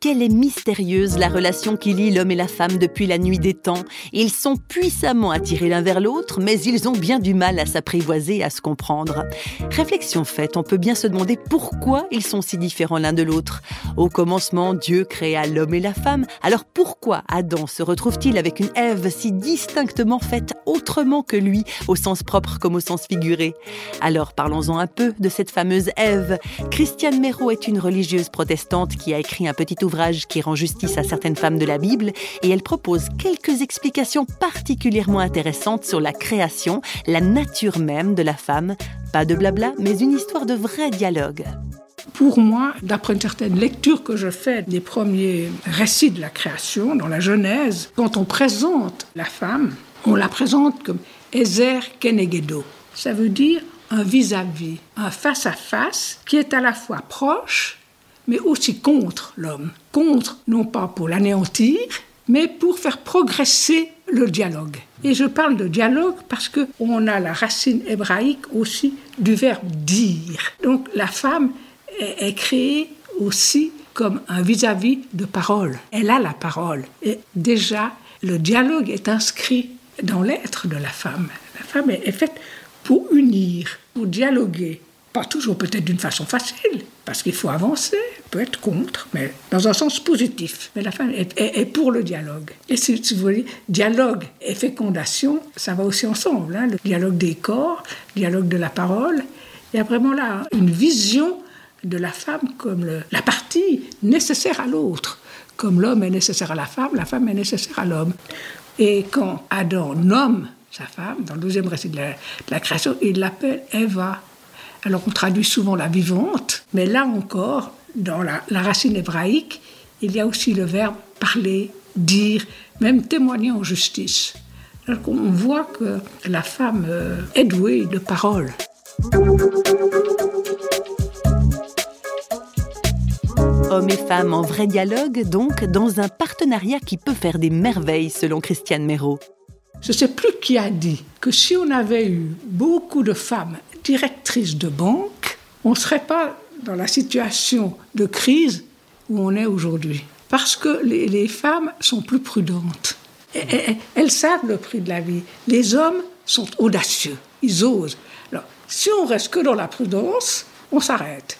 Quelle est mystérieuse la relation qui lie l'homme et la femme depuis la nuit des temps. Ils sont puissamment attirés l'un vers l'autre, mais ils ont bien du mal à s'apprivoiser à se comprendre. Réflexion faite, on peut bien se demander pourquoi ils sont si différents l'un de l'autre. Au commencement, Dieu créa l'homme et la femme, alors pourquoi Adam se retrouve-t-il avec une Ève si distinctement faite autrement que lui, au sens propre comme au sens figuré? Alors parlons-en un peu de cette fameuse Ève. Christiane Méraud est une religieuse protestante qui a écrit un petit ouvrage qui rend justice à certaines femmes de la Bible et elle propose quelques explications particulièrement intéressantes sur la création, la nature même de la femme. Pas de blabla, mais une histoire de vrai dialogue. Pour moi, d'après une certaine lecture que je fais des premiers récits de la création, dans la Genèse, quand on présente la femme, on la présente comme Ezer Kenegedo. Ça veut dire un vis-à-vis, un face-à-face qui est à la fois proche, mais aussi contre l'homme. Contre, non pas pour l'anéantir, mais pour faire progresser le dialogue. Et je parle de dialogue parce que on a la racine hébraïque aussi du verbe dire. Donc la femme est, créée aussi comme un vis-à-vis de parole. Elle a la parole. Et déjà, le dialogue est inscrit dans l'être de la femme. La femme est faite pour unir, pour dialoguer. Pas toujours peut-être d'une façon facile, parce qu'il faut avancer, peut être contre, mais dans un sens positif. Mais la femme est, pour le dialogue. Et si, vous voulez, dialogue et fécondation, ça va aussi ensemble. Hein, le dialogue des corps, dialogue de la parole. Il y a vraiment là une vision de la femme comme la partie nécessaire à l'autre. Comme l'homme est nécessaire à la femme, la femme est nécessaire à l'homme. Et quand Adam nomme sa femme, dans le deuxième récit de la, de la création, il l'appelle Eva. Alors on traduit souvent la vivante, mais là encore, dans la, racine hébraïque, il y a aussi le verbe parler, dire, même témoigner en justice. Donc on voit que la femme euh, est douée de parole. Hommes et femmes en vrai dialogue, donc, dans un partenariat qui peut faire des merveilles, selon Christiane Méraud. Je ne sais plus qui a dit que si on avait eu beaucoup de femmes directrices de banque, on ne serait pas dans la situation de crise où on est aujourd'hui. Parce que les, femmes sont plus prudentes. elles savent le prix de la vie. Les hommes sont audacieux. Ils osent. Alors, si on reste que dans la prudence, on s'arrête.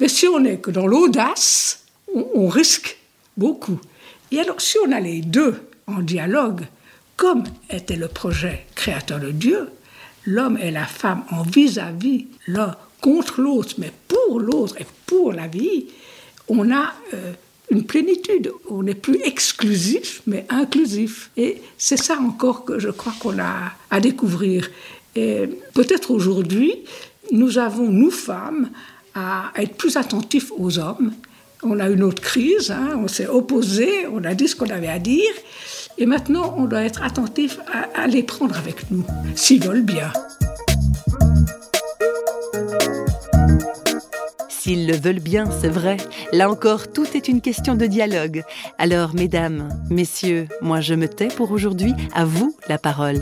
Mais si on n'est que dans l'audace, on, on, risque beaucoup. Et alors, si on a les deux en dialogue, comme était le projet créateur de Dieu, l'homme et la femme en vis-à-vis, l'un contre l'autre, mais pour l'autre et pour la vie, on a euh, une plénitude. On n'est plus exclusif, mais inclusif. Et c'est ça encore que je crois qu'on a à découvrir. Et peut-être aujourd'hui, nous avons, nous femmes, à être plus attentifs aux hommes. On a une autre crise, hein, on s'est opposé, on a dit ce qu'on avait à dire. Et maintenant, on doit être attentif à, les prendre avec nous, s'ils veulent bien. S'ils le veulent bien, c'est vrai. Là encore, tout est une question de dialogue. Alors, mesdames, messieurs, moi je me tais pour aujourd'hui. À vous la parole.